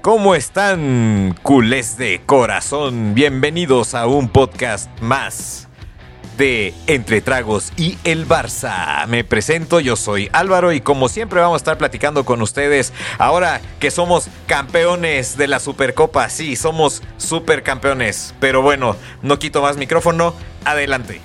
¿cómo están, culés de corazón? Bienvenidos a un podcast más de Entre Tragos y el Barça. Me presento, yo soy Álvaro y como siempre vamos a estar platicando con ustedes ahora que somos campeones de la Supercopa. Sí, somos supercampeones. Pero bueno, no quito más micrófono. Adelante.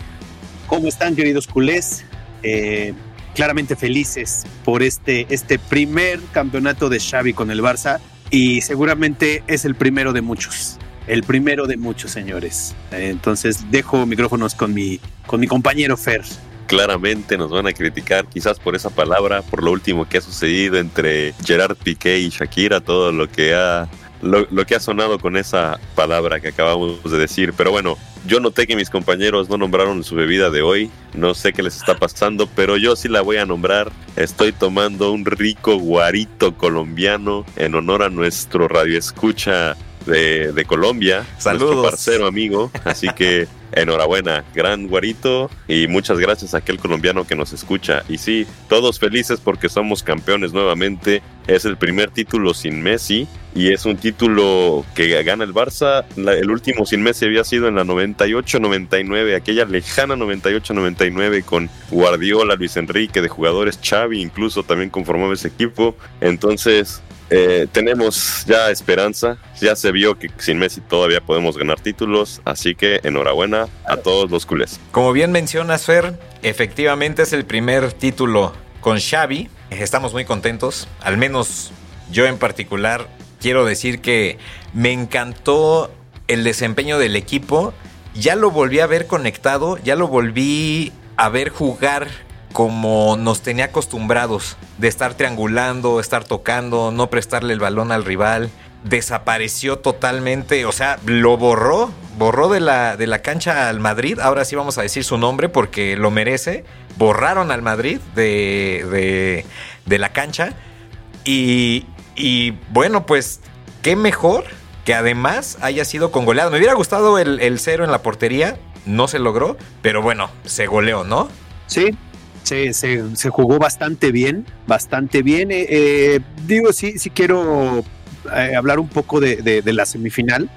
¿Cómo están, queridos culés? Eh, claramente felices por este, este primer campeonato de Xavi con el Barça y seguramente es el primero de muchos. El primero de muchos, señores. Entonces dejo micrófonos con mi, con mi compañero Fer. Claramente nos van a criticar quizás por esa palabra, por lo último que ha sucedido entre Gerard Piqué y Shakira, todo lo que ha lo, lo, que ha sonado con esa palabra que acabamos de decir. Pero bueno, yo noté que mis compañeros no nombraron su bebida de hoy. No sé qué les está pasando, pero yo sí la voy a nombrar. Estoy tomando un rico guarito colombiano en honor a nuestro radio escucha de, de Colombia. Saludos. Nuestro parcero amigo. Así que enhorabuena, gran guarito y muchas gracias a aquel colombiano que nos escucha. Y sí, todos felices porque somos campeones nuevamente. Es el primer título sin Messi y es un título que gana el Barça. El último sin Messi había sido en la 98-99, aquella lejana 98-99 con Guardiola, Luis Enrique, de jugadores Xavi, incluso también conformaba ese equipo. Entonces, eh, tenemos ya esperanza, ya se vio que sin Messi todavía podemos ganar títulos, así que enhorabuena a todos los culés. Como bien mencionas, Fer, efectivamente es el primer título con Xavi. Estamos muy contentos, al menos yo en particular quiero decir que me encantó el desempeño del equipo. Ya lo volví a ver conectado, ya lo volví a ver jugar como nos tenía acostumbrados, de estar triangulando, estar tocando, no prestarle el balón al rival. Desapareció totalmente, o sea, lo borró, borró de la, de la cancha al Madrid. Ahora sí vamos a decir su nombre porque lo merece. Borraron al Madrid de, de, la cancha. Y, y bueno, pues, qué mejor que además haya sido con goleado. Me hubiera gustado el, cero en la portería, no se logró, pero bueno, se goleó, ¿no? Sí, se, se, jugó bastante bien, bastante bien. Eh, eh, digo, sí, sí quiero eh, hablar un poco de, la semifinal.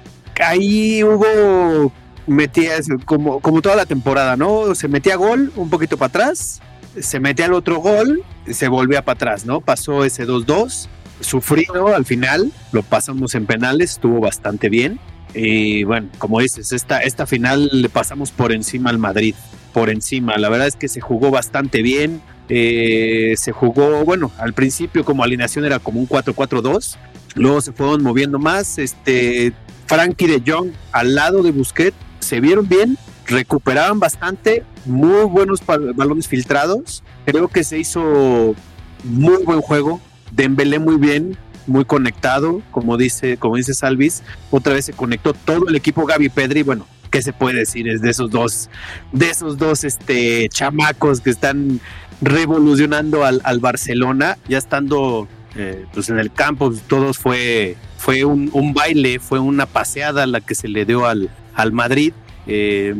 Ahí hubo, metías como, como toda la temporada, ¿no? Se metía gol un poquito para atrás, se metía el otro gol, se volvía para atrás, ¿no? Pasó ese 2-2 sufrido al final, lo pasamos en penales, estuvo bastante bien. Y bueno, como dices, esta, esta final le pasamos por encima al Madrid, por encima. La verdad es que se jugó bastante bien. Eh, se jugó, bueno, al principio como alineación era como un 4-4-2, luego se fueron moviendo más. Este, Frankie de Jong al lado de Busquets se vieron bien, recuperaban bastante, muy buenos balones filtrados. Creo que se hizo muy buen juego, Dembélé muy bien, muy conectado, como dice, como dice Salvis. Otra vez se conectó todo el equipo Gaby Pedri. Bueno, ¿qué se puede decir? Es de esos dos, de esos dos este, chamacos que están revolucionando al, al Barcelona, ya estando eh, pues en el campo, todos fue, fue un, baile, fue una paseada la que se le dio al, al Madrid. Eh,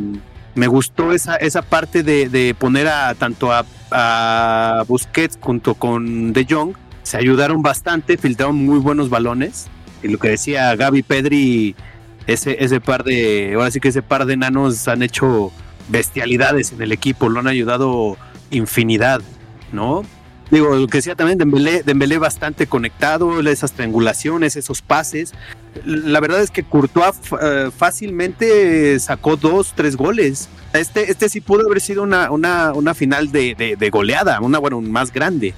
me gustó esa, esa parte de, de poner a tanto a, a Busquets junto con De Jong se ayudaron bastante, filtraron muy buenos balones. Y lo que decía Gaby Pedri, ese, ese par de, ahora sí que ese par de enanos han hecho bestialidades en el equipo, lo han ayudado infinidad, ¿no? Digo, lo que decía también Dembélé, Dembélé bastante conectado, esas triangulaciones, esos pases. La verdad es que Courtois uh, fácilmente sacó dos, tres goles. Este, este sí pudo haber sido una, una, una final de, de, de goleada, una, bueno, más grande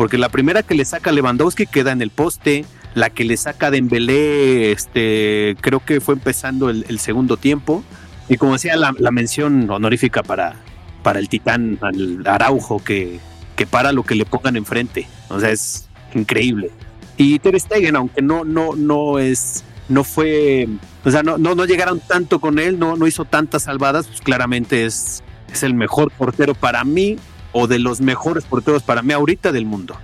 porque la primera que le saca Lewandowski queda en el poste, la que le saca Dembélé, este, creo que fue empezando el, segundo tiempo, y como decía la, la, mención honorífica para, para el titán, al Araujo, que, que para lo que le pongan enfrente, o sea, es increíble. Y Ter Stegen, aunque no, no, no es, no fue, o sea, no, no, no llegaron tanto con él, no, no hizo tantas salvadas, pues claramente es, es el mejor portero para mí, o de los mejores porteros para mí ahorita del mundo.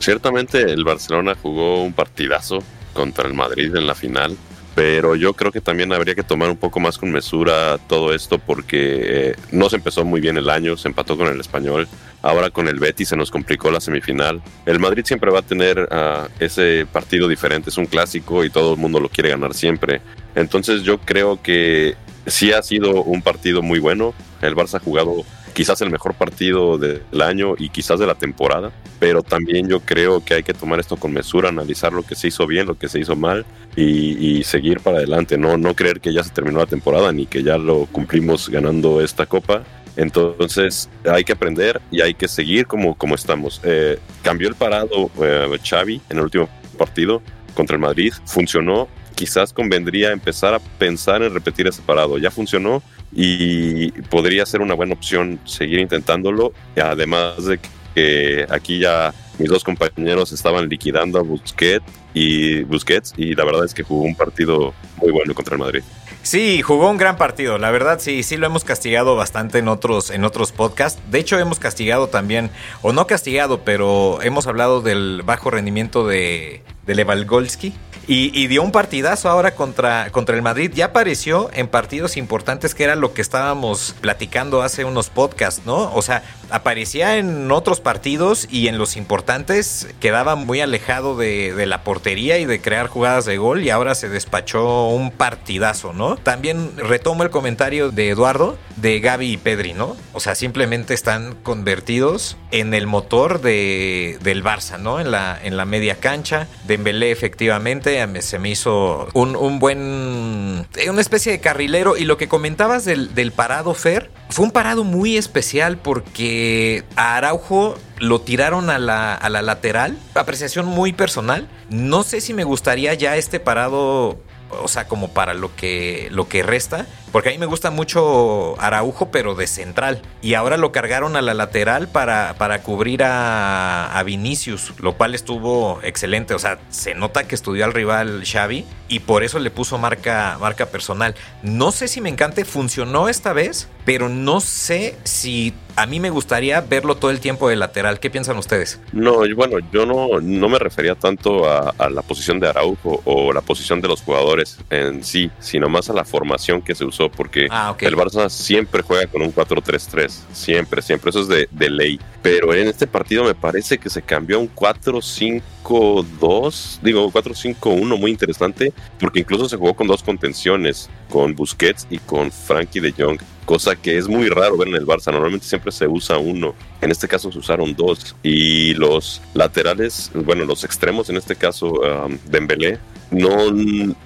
Ciertamente el Barcelona jugó un partidazo contra el Madrid en la final. pero yo creo que también habría que tomar un poco más con mesura todo esto porque eh, no se empezó muy bien el año, se empató con el español, ahora con el Betis se nos complicó la semifinal. El Madrid siempre va a tener uh, ese partido diferente, es un clásico y todo el mundo lo quiere ganar siempre. Entonces yo creo que sí ha sido un partido muy bueno, el Barça ha jugado quizás el mejor partido del año y quizás de la temporada, pero también yo creo que hay que tomar esto con mesura, analizar lo que se hizo bien, lo que se hizo mal y, seguir para adelante, no, no creer que ya se terminó la temporada ni que ya lo cumplimos ganando esta copa. Entonces hay que aprender y hay que seguir como, como estamos. Eh, cambió el parado eh, Xavi en el último partido contra el Madrid, funcionó, quizás convendría empezar a pensar en repetir ese parado. Ya funcionó y podría ser una buena opción seguir intentándolo, además de que aquí ya mis dos compañeros estaban liquidando a Busquets y Busquets y la verdad es que jugó un partido muy bueno contra el Madrid. Sí, jugó un gran partido. La verdad, sí, sí lo hemos castigado bastante en otros, en otros podcasts. De hecho, hemos castigado también, o no castigado, pero hemos hablado del bajo rendimiento de, de Levalgolski. Y, dio un partidazo ahora contra, contra el Madrid. Ya apareció en partidos importantes, que era lo que estábamos platicando hace unos podcasts, ¿no? O sea, aparecía en otros partidos y en los importantes quedaba muy alejado de, de la portería y de crear jugadas de gol y ahora se despachó un partidazo, ¿no? También retomo el comentario de Eduardo de Gaby y Pedri, ¿no? O sea, simplemente están convertidos en el motor de, del Barça, ¿no? En la, en la media cancha. Dembélé efectivamente se me hizo un, buen. Eh, una especie de carrilero. Y lo que comentabas del, del parado, Fer, fue un parado muy especial porque a Araujo lo tiraron a la, a la lateral. Apreciación muy personal. No sé si me gustaría ya este parado o sea, como para lo que, lo que resta. Porque a mí me gusta mucho Araujo, pero de central. Y ahora lo cargaron a la lateral para, para cubrir a, a, Vinicius, lo cual estuvo excelente. O sea, se nota que estudió al rival Xavi y por eso le puso marca, marca personal. No sé si me encante, funcionó esta vez, pero no sé si a mí me gustaría verlo todo el tiempo de lateral. ¿Qué piensan ustedes? No, bueno, yo no, no me refería tanto a, la posición de Araujo o la posición de los jugadores en sí, sino más a la formación que se usó, porque ah, el Barça siempre juega con un 4-3-3, siempre, siempre, eso es de, de ley. Pero en este partido me parece que se cambió a un 4-5-2, digo 4-5-1, muy interesante, porque incluso se jugó con dos contenciones, con Busquets y con Frankie de Jong cosa que es muy raro ver en el Barça. Normalmente siempre se usa uno. En este caso se usaron dos. Y los laterales, bueno, los extremos, en este caso um, Dembélé, no,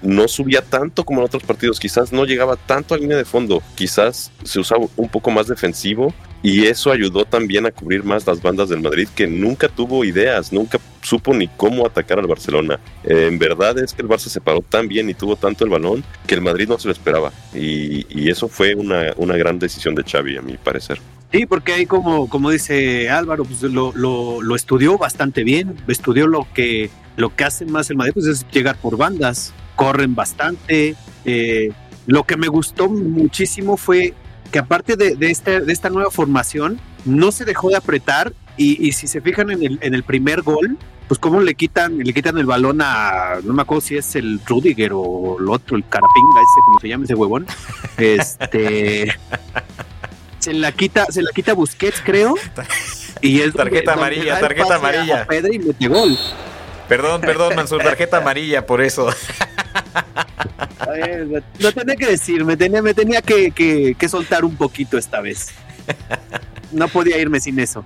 no subía tanto como en otros partidos. Quizás no llegaba tanto a línea de fondo. Quizás se usaba un poco más defensivo. Y eso ayudó también a cubrir más las bandas del Madrid, que nunca tuvo ideas, nunca supo ni cómo atacar al Barcelona. Eh, en verdad es que el Barça se paró tan bien y tuvo tanto el balón que el Madrid no se lo esperaba. Y, y eso fue una, una gran decisión de Xavi, a mi parecer. Sí, porque ahí como, como dice Álvaro, pues lo, lo, lo, estudió bastante bien, estudió lo que, lo que hace más el Madrid, pues es llegar por bandas, corren bastante. Eh, lo que me gustó muchísimo fue que aparte de, de, este, de esta nueva formación, no se dejó de apretar y, y, si se fijan en el, en el primer gol, pues cómo le quitan, le quitan el balón a, no me acuerdo si es el Rudiger o el otro, el Carapinga, ese, como se llama ese huevón. Este se la quita, se la quita Busquets, creo. Y es tarjeta amarilla, tarjeta amarilla. Pedri mete gol. Perdón, perdón, Mansur, tarjeta amarilla por eso. No tenía que decir, me tenía, me tenía que, que, soltar un poquito esta vez. No podía irme sin eso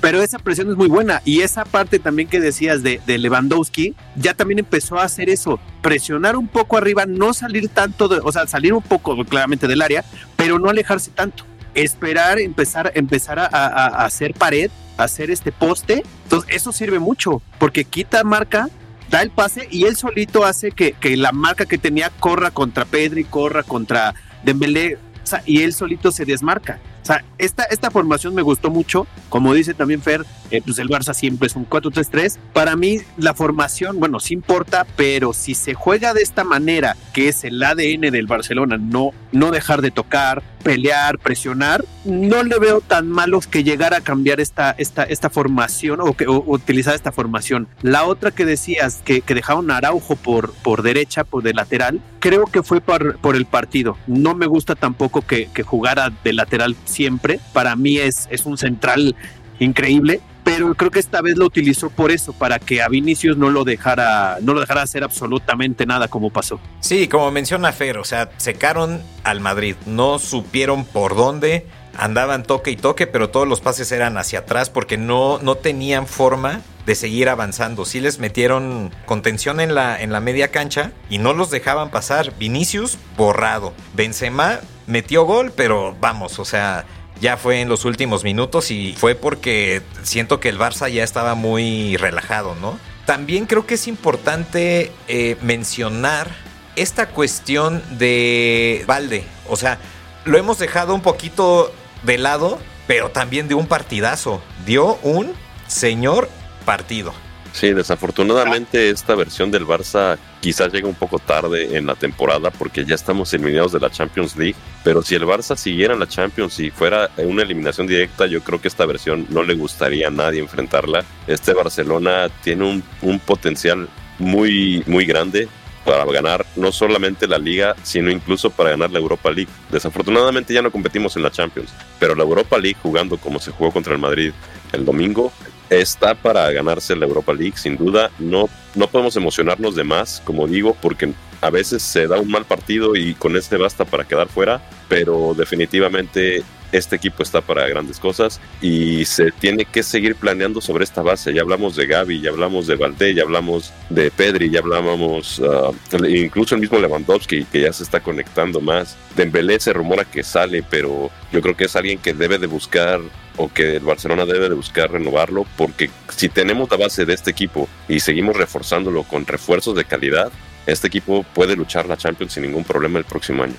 pero esa presión es muy buena y esa parte también que decías de, de, Lewandowski ya también empezó a hacer eso, presionar un poco arriba, no salir tanto, o sea, salir un poco claramente del área, pero no alejarse tanto esperar, empezar, empezar a, hacer pared, a hacer este poste. Entonces, eso sirve mucho porque quita marca, da el pase y él solito hace que, que la marca que tenía corra contra Pedri, corra contra Dembélé, y él solito se desmarca. O sea, esta, esta formación me gustó mucho Como dice también Fer, eh, pues el Barça siempre es un 4-3-3. Para mí la formación, bueno, sí importa, pero si se juega de esta manera, que es el ADN del Barcelona, no, no dejar de tocar, pelear, presionar, no le veo tan malos que llegar a cambiar esta, esta, esta formación o, que, utilizar esta formación. La otra que decías, que, que dejaron a Araujo por, por derecha, por de lateral, creo que fue por, por el partido. No me gusta tampoco que, que jugara de lateral siempre. Para mí es, es un central increíble, pero creo que esta vez lo utilizó por eso, para que a Vinicius no lo dejara, no lo dejara hacer absolutamente nada como pasó. Sí, como menciona Fer, o sea, secaron al Madrid, no supieron por dónde, andaban toque y toque, pero todos los pases eran hacia atrás porque no, no tenían forma de seguir avanzando. Sí les metieron contención en la, en la media cancha y no los dejaban pasar. Vinicius borrado. Benzema metió gol, pero vamos, o sea, ya fue en los últimos minutos y fue porque siento que el Barça ya estaba muy relajado, ¿no? También creo que es importante eh, mencionar esta cuestión de Valde. O sea, lo hemos dejado un poquito de lado, pero también de un partidazo. Dio un señor partido. Sí, desafortunadamente esta versión del Barça quizás llega un poco tarde en la temporada porque ya estamos eliminados de la Champions League, pero si el Barça siguiera en la Champions y fuera una eliminación directa, yo creo que esta versión no le gustaría a nadie enfrentarla. Este Barcelona tiene un, un potencial muy, muy grande para ganar no solamente la liga, sino incluso para ganar la Europa League. Desafortunadamente ya no competimos en la Champions, pero la Europa League jugando como se jugó contra el Madrid el domingo está para ganarse la Europa League, sin duda. No, no podemos emocionarnos de más, como digo, porque a veces se da un mal partido y con este basta para quedar fuera, pero definitivamente este equipo está para grandes cosas y se tiene que seguir planeando sobre esta base. Ya hablamos de Gaby, ya hablamos de Valdé, ya hablamos de Pedri, ya hablamos uh, incluso el mismo Lewandowski que ya se está conectando más. Dembélé se rumora que sale, pero yo creo que es alguien que debe de buscar o que el Barcelona debe de buscar renovarlo porque si tenemos la base de este equipo y seguimos reforzándolo con refuerzos de calidad, este equipo puede luchar la Champions sin ningún problema el próximo año.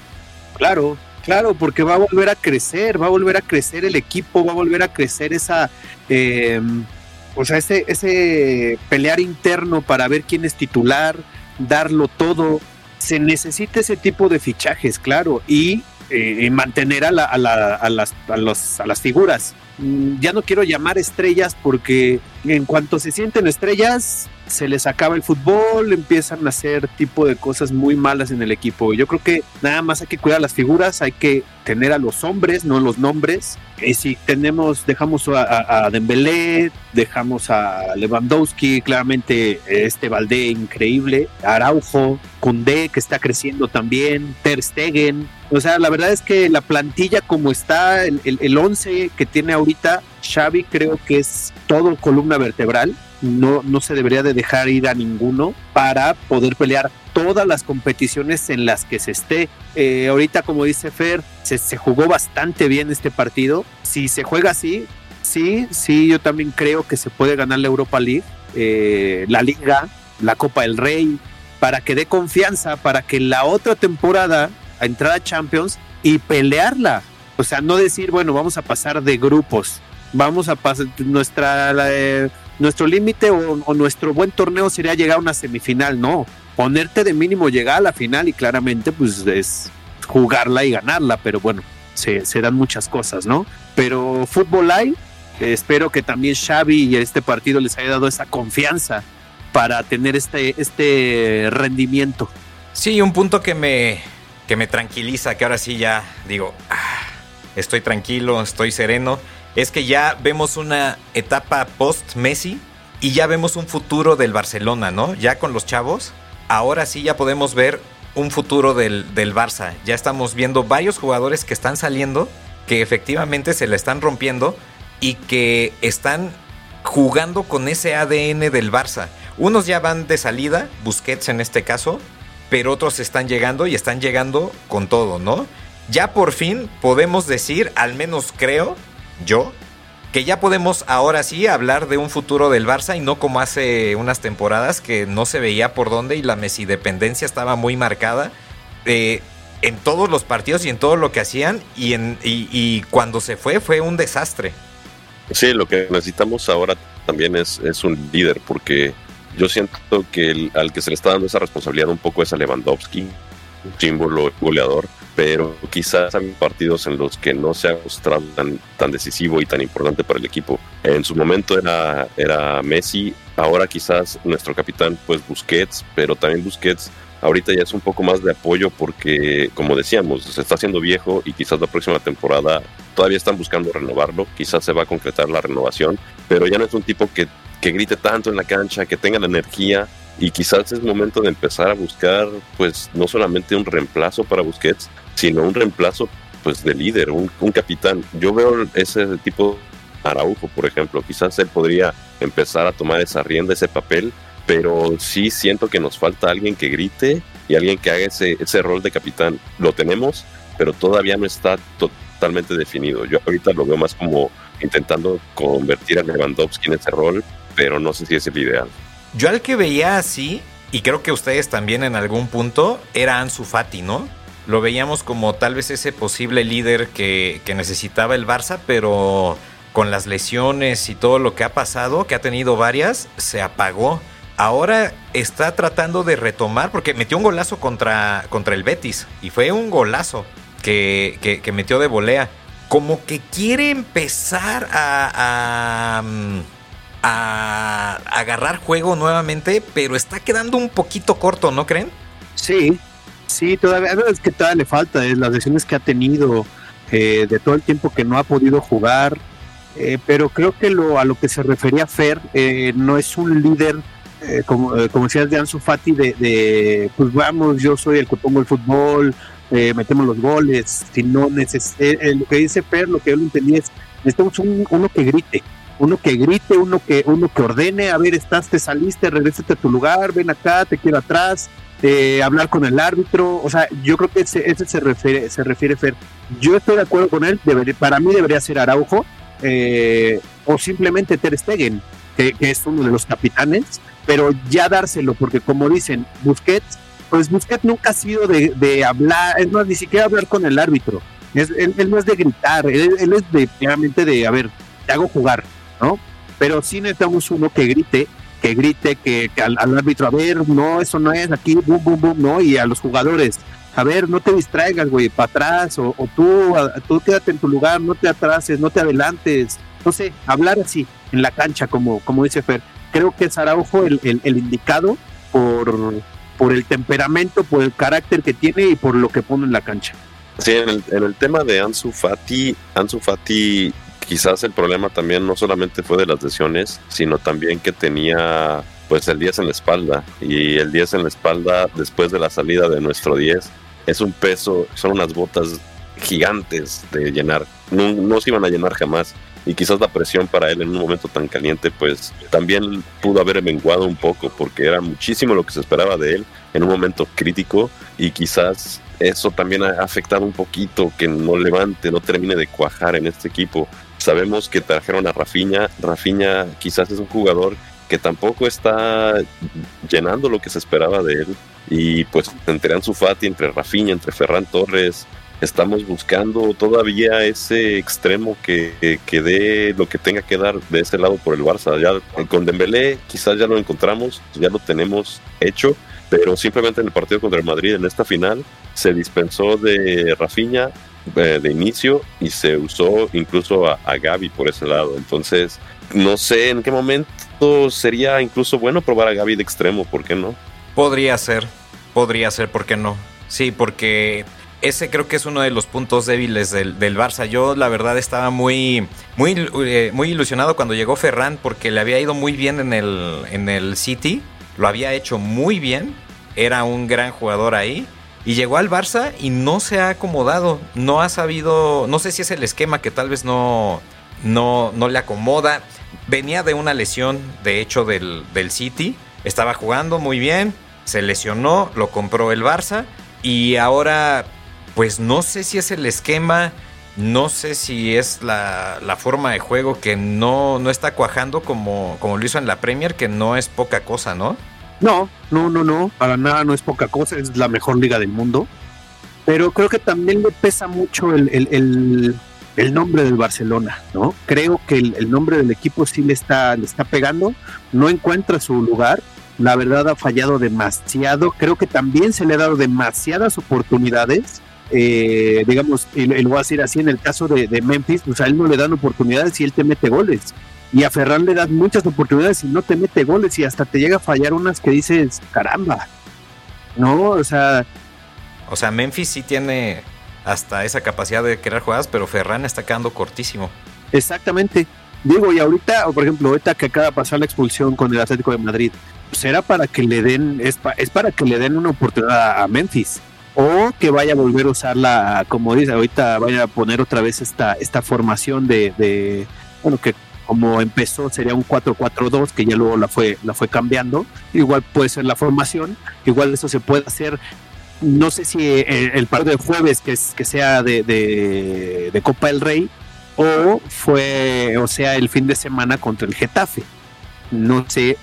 Claro, Claro, porque va a volver a crecer, va a volver a crecer el equipo, va a volver a crecer esa, eh, o sea, ese, ese pelear interno para ver quién es titular, darlo todo. Se necesita ese tipo de fichajes, claro, y eh, mantener a, la, a, la, a, las, a, los, a las figuras. Mm, ya no quiero llamar estrellas porque en cuanto se sienten estrellas, se les acaba el fútbol, empiezan a hacer tipo de cosas muy malas en el equipo. Yo creo que nada más hay que cuidar las figuras, hay que tener a los hombres, no los nombres. Y si tenemos, dejamos a, a Dembélé, dejamos a Lewandowski, claramente este Valdé increíble, Araujo, Koundé que está creciendo también, Ter Stegen. O sea, la verdad es que la plantilla como está, el, el, el once que tiene ahorita Xavi creo que es todo columna vertebral no, no se debería de dejar ir a ninguno para poder pelear todas las competiciones en las que se esté. Eh, ahorita, como dice Fer, se, se, jugó bastante bien este partido. Si se juega así, sí, sí, yo también creo que se puede ganar la Europa League, eh, la Liga, la Copa del Rey, para que dé confianza, para que la otra temporada a entrar a Champions y pelearla. O sea, no decir, bueno, vamos a pasar de grupos, vamos a pasar nuestra... Nuestro límite o, nuestro buen torneo sería llegar a una semifinal, no. Ponerte de mínimo llegar a la final y claramente pues es jugarla y ganarla, pero bueno, se, se dan muchas cosas, ¿no? Pero fútbol hay, espero que también Xavi y este partido les haya dado esa confianza para tener este, este rendimiento. Sí, un punto que me, que me tranquiliza, que ahora sí ya digo, ah, estoy tranquilo, estoy sereno es que ya vemos una etapa post-Messi y ya vemos un futuro del Barcelona, ¿no? Ya con los chavos, ahora sí ya podemos ver un futuro del, del Barça. Ya estamos viendo varios jugadores que están saliendo, que efectivamente se le están rompiendo y que están jugando con ese ADN del Barça. Unos ya van de salida, Busquets en este caso, pero otros están llegando y están llegando con todo, ¿no? Ya por fin podemos decir, al menos creo, yo, que ya podemos ahora sí hablar de un futuro del Barça y no como hace unas temporadas que no se veía por dónde y la Messi dependencia estaba muy marcada eh, en todos los partidos y en todo lo que hacían y, cuando se fue fue un desastre. Sí, lo que necesitamos ahora también es, es un líder, porque yo siento que al que se le está dando esa responsabilidad un poco es a Lewandowski, símbolo goleador, pero quizás hay partidos en los que no se ha mostrado tan, tan decisivo y tan importante para el equipo. En su momento era, era Messi, ahora quizás nuestro capitán pues Busquets, pero también Busquets ahorita ya es un poco más de apoyo porque, como decíamos, se está haciendo viejo y quizás la próxima temporada todavía están buscando renovarlo, quizás se va a concretar la renovación, pero ya no es un tipo que, que grite tanto en la cancha, que tenga la energía y quizás es momento de empezar a buscar pues no solamente un reemplazo para Busquets, sino un reemplazo pues de líder, un, capitán. Yo veo ese tipo Araujo, por ejemplo, quizás él podría empezar a tomar esa rienda, ese papel, pero sí siento que nos falta alguien que grite y alguien que haga ese, ese rol de capitán. Lo tenemos, pero todavía no está totalmente definido. Yo ahorita lo veo más como intentando convertir a Lewandowski en ese rol, pero no sé si es el ideal. Yo al que veía así, y creo que ustedes también en algún punto, era Ansu Fati, ¿no? Lo veíamos como tal vez ese posible líder que, que necesitaba el Barça, pero con las lesiones y todo lo que ha pasado, que ha tenido varias, se apagó. Ahora está tratando de retomar, porque metió un golazo contra, contra el Betis, y fue un golazo que, que, metió de volea. Como que quiere empezar a, a, a, agarrar juego nuevamente, pero está quedando un poquito corto, ¿no creen? Sí, sí, todavía es que todavía le falta, es las lesiones que ha tenido, eh, de todo el tiempo que no ha podido jugar, eh, pero creo que lo, a lo que se refería Fer eh, no es un líder, eh, como, eh, como decías de Ansu Fati, de, de, pues vamos, yo soy el que pongo el fútbol, eh, metemos los goles, si no neces lo que dice Fer, lo que yo lo entendí es, necesitamos un, uno que grite, uno que grite, uno que, uno que ordene, a ver, estás, te saliste, regrésate a tu lugar, ven acá, te quiero atrás, eh, hablar con el árbitro, o sea, yo creo que ese, ese se refiere, se refiere Fer. Yo estoy de acuerdo con él, debería, para mí debería ser Araujo, eh, o simplemente Ter Stegen, que, es uno de los capitanes, pero ya dárselo, porque como dicen, Busquets, pues Busquets nunca ha sido de, de hablar, es más, ni siquiera hablar con el árbitro, es, él, él, no es de gritar, él, él es de, claramente de, a ver, te hago jugar, ¿no? Pero sí necesitamos uno que grite, que grite, que, al, árbitro, a ver, no, eso no es aquí, boom, boom, boom, no, y a los jugadores, a ver, no te distraigas, güey, para atrás, o, tú, a, tú quédate en tu lugar, no te atrases, no te adelantes, no sé, hablar así en la cancha, como, como dice Fer. Creo que es Araujo el, indicado por, por el temperamento, por el carácter que tiene y por lo que pone en la cancha. Sí, en el tema de Ansu Fati, Ansu Fati quizás el problema también no solamente fue de las lesiones, sino también que tenía pues el 10 en la espalda. Y el 10 en la espalda después de la salida de nuestro 10 es un peso, son unas botas gigantes de llenar, no, se iban a llenar jamás. Y quizás la presión para él en un momento tan caliente pues también pudo haber menguado un poco porque era muchísimo lo que se esperaba de él en un momento crítico. Y quizás eso también ha afectado un poquito que no levante, no termine de cuajar en este equipo. Sabemos que trajeron a Rafinha, Rafinha quizás es un jugador que tampoco está llenando lo que se esperaba de él. Y pues entre Ansu Fati, entre Rafinha, entre Ferran Torres, estamos buscando todavía ese extremo que, que, dé lo que tenga que dar de ese lado por el Barça. Ya con Dembélé quizás ya lo encontramos, ya lo tenemos hecho, pero simplemente en el partido contra el Madrid en esta final se dispensó de Rafinha eh, de inicio y se usó incluso a, a Gaby por ese lado. Entonces, no sé en qué momento sería incluso bueno probar a Gaby de extremo, ¿por qué no? Podría ser, podría ser, ¿por qué no? Sí, porque ese creo que es uno de los puntos débiles del, del Barça. Yo la verdad estaba muy, muy, eh, muy ilusionado cuando llegó Ferran porque le había ido muy bien en el, en el City, lo había hecho muy bien, era un gran jugador ahí. Y llegó al Barça y no se ha acomodado, no ha sabido, no sé si es el esquema que tal vez no, no, no le acomoda. Venía de una lesión, de hecho, del, del City, estaba jugando muy bien, se lesionó, lo compró el Barça y ahora pues no sé si es el esquema, no sé si es la, la forma de juego que no, no está cuajando como, como lo hizo en la Premier, que no es poca cosa, ¿no? No, no, no, no, para nada no es poca cosa, es la mejor liga del mundo. Pero creo que también le pesa mucho el, el, el, nombre del Barcelona, ¿no? Creo que el, nombre del equipo sí le está, le está pegando, no encuentra su lugar, la verdad ha fallado demasiado, creo que también se le ha dado demasiadas oportunidades, eh, digamos, y, lo voy a decir así en el caso de, Memphis, pues a él no le dan oportunidades y él te mete goles. Y a Ferran le das muchas oportunidades y no te mete goles y hasta te llega a fallar unas que dices, caramba, ¿no? O sea... O sea, Memphis sí tiene hasta esa capacidad de crear jugadas, pero Ferran está quedando cortísimo. Exactamente. Digo, y ahorita, por ejemplo, ahorita que acaba de pasar la expulsión con el Atlético de Madrid, será pues para que le den, es, es para que le den una oportunidad a Memphis o que vaya a volver a usarla, como dice, ahorita vaya a poner otra vez esta, esta formación de, de bueno, que como empezó sería un 4-4-2, que ya luego la fue, la fue cambiando, igual puede ser la formación, igual eso se puede hacer, no sé si el, el partido de jueves que, es, que sea de, de, Copa del Rey, o fue, o sea, el fin de semana contra el Getafe. No sé,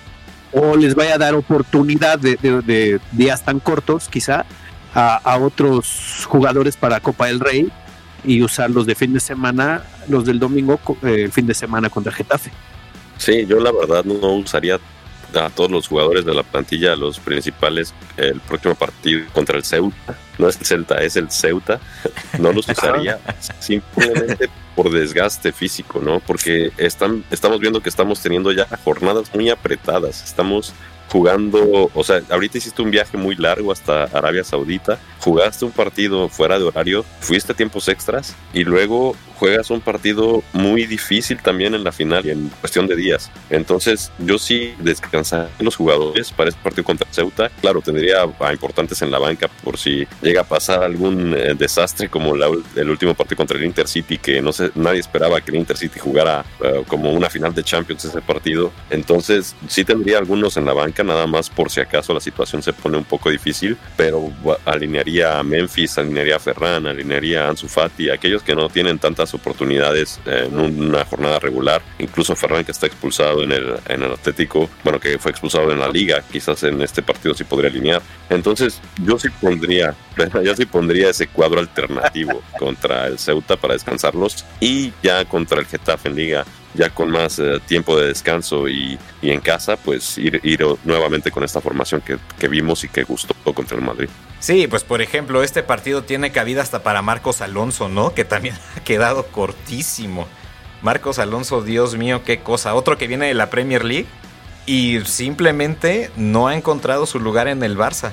o les vaya a dar oportunidad de, de días tan cortos, quizá, a, otros jugadores para Copa del Rey y usarlos de fin de semana, los del domingo, eh, fin de semana contra Getafe. Sí, yo la verdad no usaría a todos los jugadores de la plantilla, los principales, el próximo partido contra el Ceuta. No es el Celta, es el Ceuta. No los usaría simplemente por desgaste físico, ¿no? Porque están, estamos viendo que estamos teniendo ya jornadas muy apretadas. Estamos jugando, o sea, ahorita hiciste un viaje muy largo hasta Arabia Saudita, jugaste un partido fuera de horario, fuiste a tiempos extras y luego juegas un partido muy difícil también en la final y en cuestión de días. Entonces, yo sí descansar los jugadores para este partido contra Ceuta. Claro, tendría a importantes en la banca por si llega a pasar algún eh, desastre como el último partido contra el Intercity, que no sé, nadie esperaba que el Intercity jugara eh, como una final de Champions ese partido. Entonces, sí tendría algunos en la banca, nada más por si acaso la situación se pone un poco difícil, pero alinearía a Memphis, alinearía a Ferran, alinearía a Ansu Fati, aquellos que no tienen tantas oportunidades en una jornada regular. Incluso Ferran, que está expulsado en el, en el Atlético, bueno, que fue expulsado en la liga, quizás en este partido sí podría alinear. Entonces, yo sí pondría, yo sí pondría ese cuadro alternativo contra el Ceuta para descansarlos y ya contra el Getafe en liga ya con más eh, tiempo de descanso y, y, en casa, pues ir, ir nuevamente con esta formación que, que, vimos y que gustó contra el Madrid. Sí, pues por ejemplo, este partido tiene cabida hasta para Marcos Alonso, ¿no? Que también ha quedado cortísimo. Marcos Alonso, Dios mío, qué cosa. Otro que viene de la Premier League y simplemente no ha encontrado su lugar en el Barça.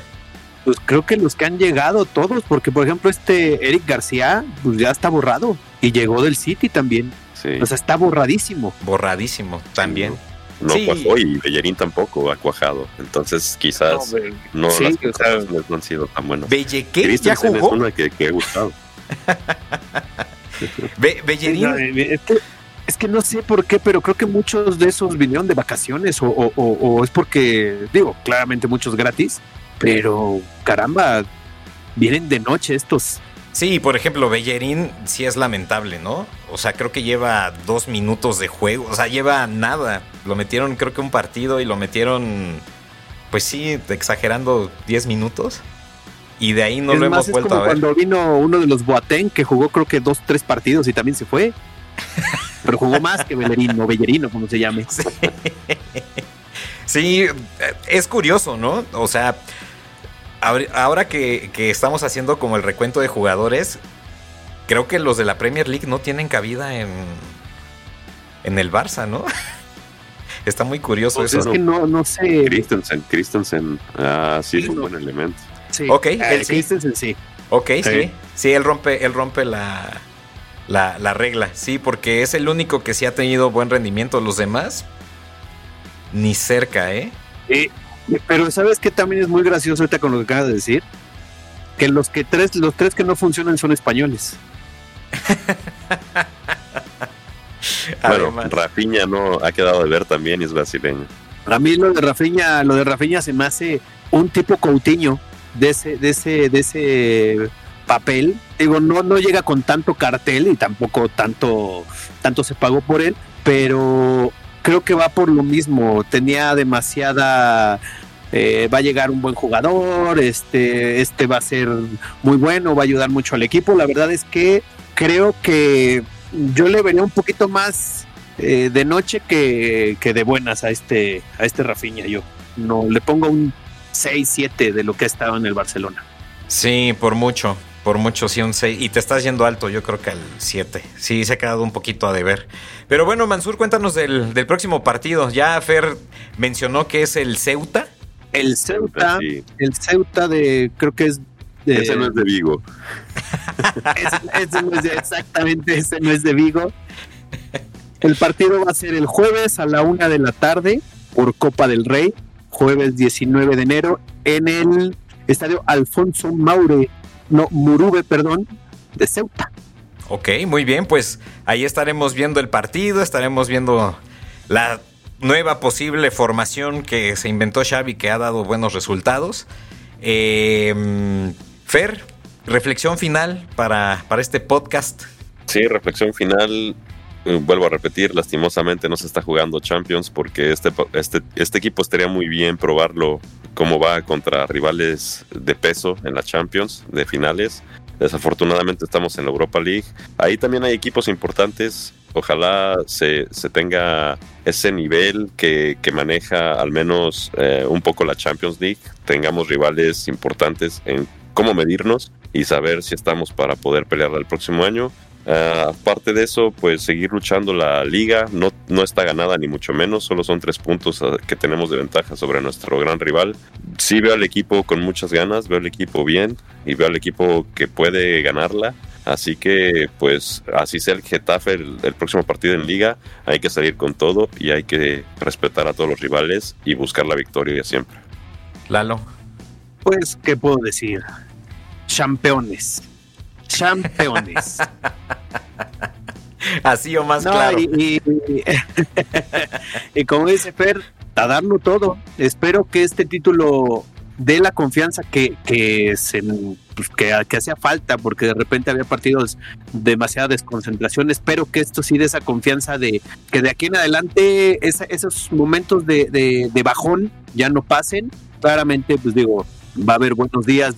Pues creo que los que han llegado todos, porque por ejemplo este Eric García, pues ya está borrado y llegó del City también. Sí. O sea, está borradísimo. Borradísimo también. No cuajó y Bellerín tampoco ha cuajado. Entonces quizás no, las no han sido tan buenas. ¿Bellequé ya jugó? es una que, que he gustado. Bellerín... Es que, no sé por qué, pero creo que muchos de esos vinieron de vacaciones o, o es porque, digo, claramente muchos gratis, pero caramba, vienen de noche estos. Sí, por ejemplo, Bellerín sí es lamentable, ¿no? O sea, creo que lleva dos minutos de juego. O sea, lleva nada. Lo metieron, creo que un partido y lo metieron, pues sí, exagerando 10 minutos. Y de ahí no lo hemos vuelto a ver. Cuando vino uno de los Boateng, que jugó creo que dos, tres partidos y también se fue. Pero jugó más que Bellerín, o Bellerino, como se llame. Sí. sí, es curioso, ¿no? O sea, ahora que, estamos haciendo como el recuento de jugadores, creo que los de la Premier League no tienen cabida en, en el Barça, ¿no? Está muy curioso pues eso. Es que no, no sé. Christensen, Christensen, ah, sí, es un buen elemento. Sí. Ok, ah, Christensen sí. Ok, sí. sí. él rompe, él rompe la, la, la, regla, sí, porque es el único que sí ha tenido buen rendimiento. Los demás, ni cerca, ¿eh? Sí, pero ¿sabes qué también es muy gracioso ahorita con lo que acabas de decir? Que los que tres, los tres que no funcionan son españoles. bueno, Rafiña no ha quedado de ver también y es brasileño. A mí lo de Rafiña, lo de Rafiña se me hace un tipo Coutinho de ese, de ese, de ese papel. Digo, no, no llega con tanto cartel y tampoco tanto, tanto se pagó por él, pero creo que va por lo mismo. Tenía demasiada. Eh, va a llegar un buen jugador, este, este va a ser muy bueno, va a ayudar mucho al equipo. La verdad es que creo que yo le vería un poquito más eh, de noche que, que, de buenas a este, a este Rafinha. Yo no le pongo un 6-7 de lo que ha estado en el Barcelona. Sí, por mucho, por mucho, sí, un 6. Y te estás yendo alto, yo creo que al 7. Sí, se ha quedado un poquito a deber. Pero bueno, Mansur, cuéntanos del, del próximo partido. Ya Fer mencionó que es el Ceuta. El Ceuta, el Ceuta de, creo que es de... Ese no es de Vigo. ese, no es de, exactamente, ese no es de Vigo. El partido va a ser el jueves a la una de la tarde por Copa del Rey, jueves 19 de enero, en el estadio Alfonso Maure, no, Murube, perdón, de Ceuta. Ok, muy bien, pues ahí estaremos viendo el partido, estaremos viendo la nueva posible formación que se inventó Xavi que ha dado buenos resultados. Eh, Fer, reflexión final para, para este podcast. Sí, reflexión final. Eh, vuelvo a repetir, lastimosamente no se está jugando Champions porque este, este, este equipo estaría muy bien probarlo cómo va contra rivales de peso en la Champions de finales. Desafortunadamente estamos en la Europa League. Ahí también hay equipos importantes. Ojalá se, se tenga ese nivel que, que maneja al menos eh, un poco la Champions League. Tengamos rivales importantes en cómo medirnos y saber si estamos para poder pelear el próximo año. Uh, aparte de eso, pues seguir luchando la liga, no, no está ganada ni mucho menos, solo son tres puntos uh, que tenemos de ventaja sobre nuestro gran rival. Sí veo al equipo con muchas ganas, veo al equipo bien y veo al equipo que puede ganarla. Así que, pues, así sea el Getafe el, el, próximo partido en liga, hay que salir con todo y hay que respetar a todos los rivales y buscar la victoria siempre. Lalo. Pues, ¿qué puedo decir? Campeones campeones. Así o más no, claro. Y, y, y, como dice Fer, a darlo todo. Espero que este título dé la confianza que, que, se, pues, que, que hacía falta, porque de repente había partidos demasiada desconcentración. Espero que esto sí dé esa confianza de que de aquí en adelante esa, esos momentos de, de, de, bajón ya no pasen. Claramente, pues digo, va a haber buenos días,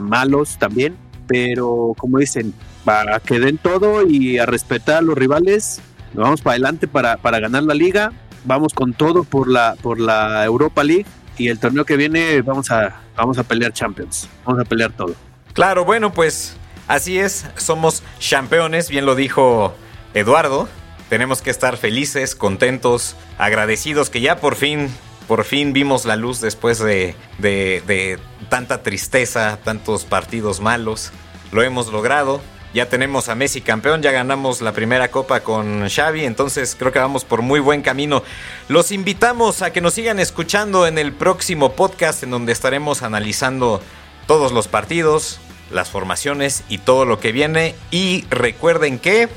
malos también, pero como dicen, para que den todo y a respetar a los rivales, nos vamos para adelante para, para ganar la liga, vamos con todo por la, por la Europa League. Y el torneo que viene vamos a, vamos a pelear Champions, vamos a pelear todo. Claro, bueno, pues así es, somos campeones, bien lo dijo Eduardo, tenemos que estar felices, contentos, agradecidos que ya por fin por fin vimos la luz después de, de, de, tanta tristeza, tantos partidos malos. Lo hemos logrado. Ya tenemos a Messi campeón, ya ganamos la primera copa con Xavi, entonces creo que vamos por muy buen camino. Los invitamos a que nos sigan escuchando en el próximo podcast en donde estaremos analizando todos los partidos, las formaciones y todo lo que viene. Y recuerden que...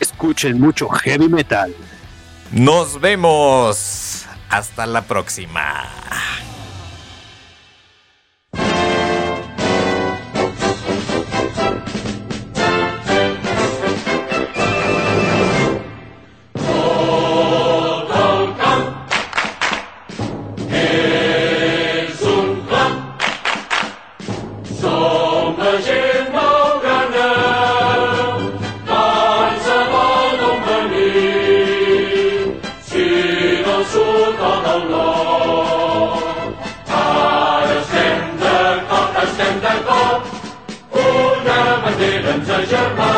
Escuchen mucho heavy metal. Nos vemos. Hasta la próxima. treasure.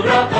Cobra